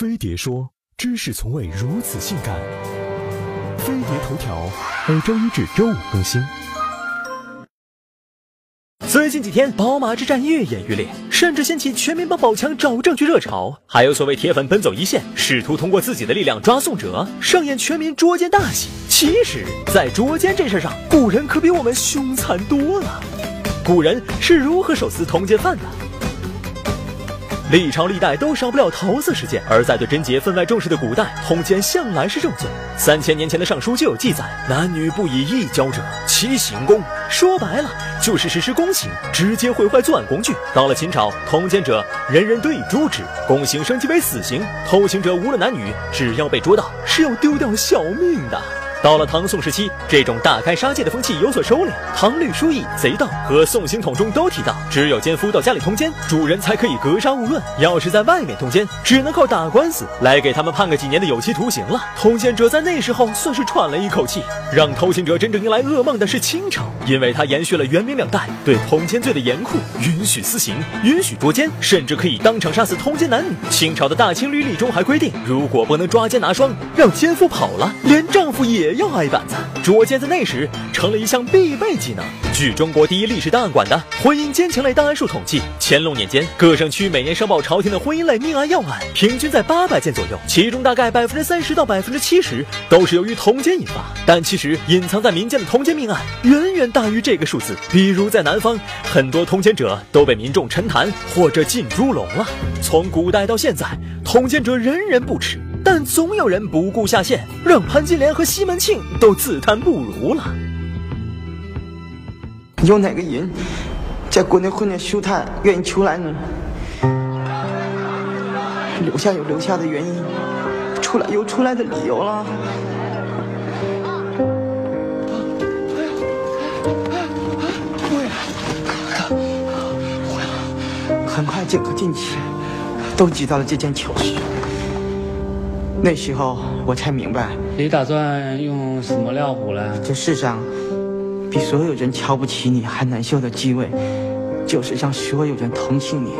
飞碟说：“知识从未如此性感。”飞碟头条每周一至周五更新。最近几天，宝马之战愈演愈烈，甚至掀起全民帮宝强找证据热潮。还有所谓铁粉奔走一线，试图通过自己的力量抓宋哲，上演全民捉奸大戏。其实，在捉奸这事上，古人可比我们凶残多了。古人是如何手撕通奸犯的？历朝历代都少不了桃色事件，而在对贞洁分外重视的古代，通奸向来是重罪。三千年前的尚书就有记载：男女不以一交者，其行宫。说白了，就是实施宫刑，直接毁坏作案工具。到了秦朝，通奸者人人得以诛之，宫刑升级为死刑。偷情者无论男女，只要被捉到，是要丢掉小命的。到了唐宋时期，这种大开杀戒的风气有所收敛。唐律疏议贼盗和宋刑统中都提到，只有奸夫到家里通奸，主人才可以格杀勿论。要是在外面通奸，只能靠打官司来给他们判个几年的有期徒刑了。通奸者在那时候算是喘了一口气。让偷情者真正迎来噩梦的是清朝，因为它延续了元明两代对通奸罪的严酷，允许私刑，允许捉奸，甚至可以当场杀死通奸男女。清朝的大清律例中还规定，如果不能抓奸拿双，让奸夫跑了，连丈夫也。要挨板子，捉奸在那时成了一项必备技能。据中国第一历史档案馆的婚姻奸情类档案数统计，乾隆年间各省区每年上报朝廷的婚姻类命案要案，平均在八百件左右，其中大概百分之三十到百分之七十都是由于通奸引发。但其实隐藏在民间的通奸命案远远大于这个数字。比如在南方，很多通奸者都被民众沉潭或者进猪笼了。从古代到现在，通奸者人人不耻。但总有人不顾下限，让潘金莲和西门庆都自叹不如了。有哪个人在国内混的舒坦愿意出来呢？留下有留下的原因，出来有出来的理由了。很快，剑客进去，都知道了这件糗事。那时候我才明白，你打算用什么料补了？这世上，比所有人瞧不起你还难受的机会，就是让所有人同情你。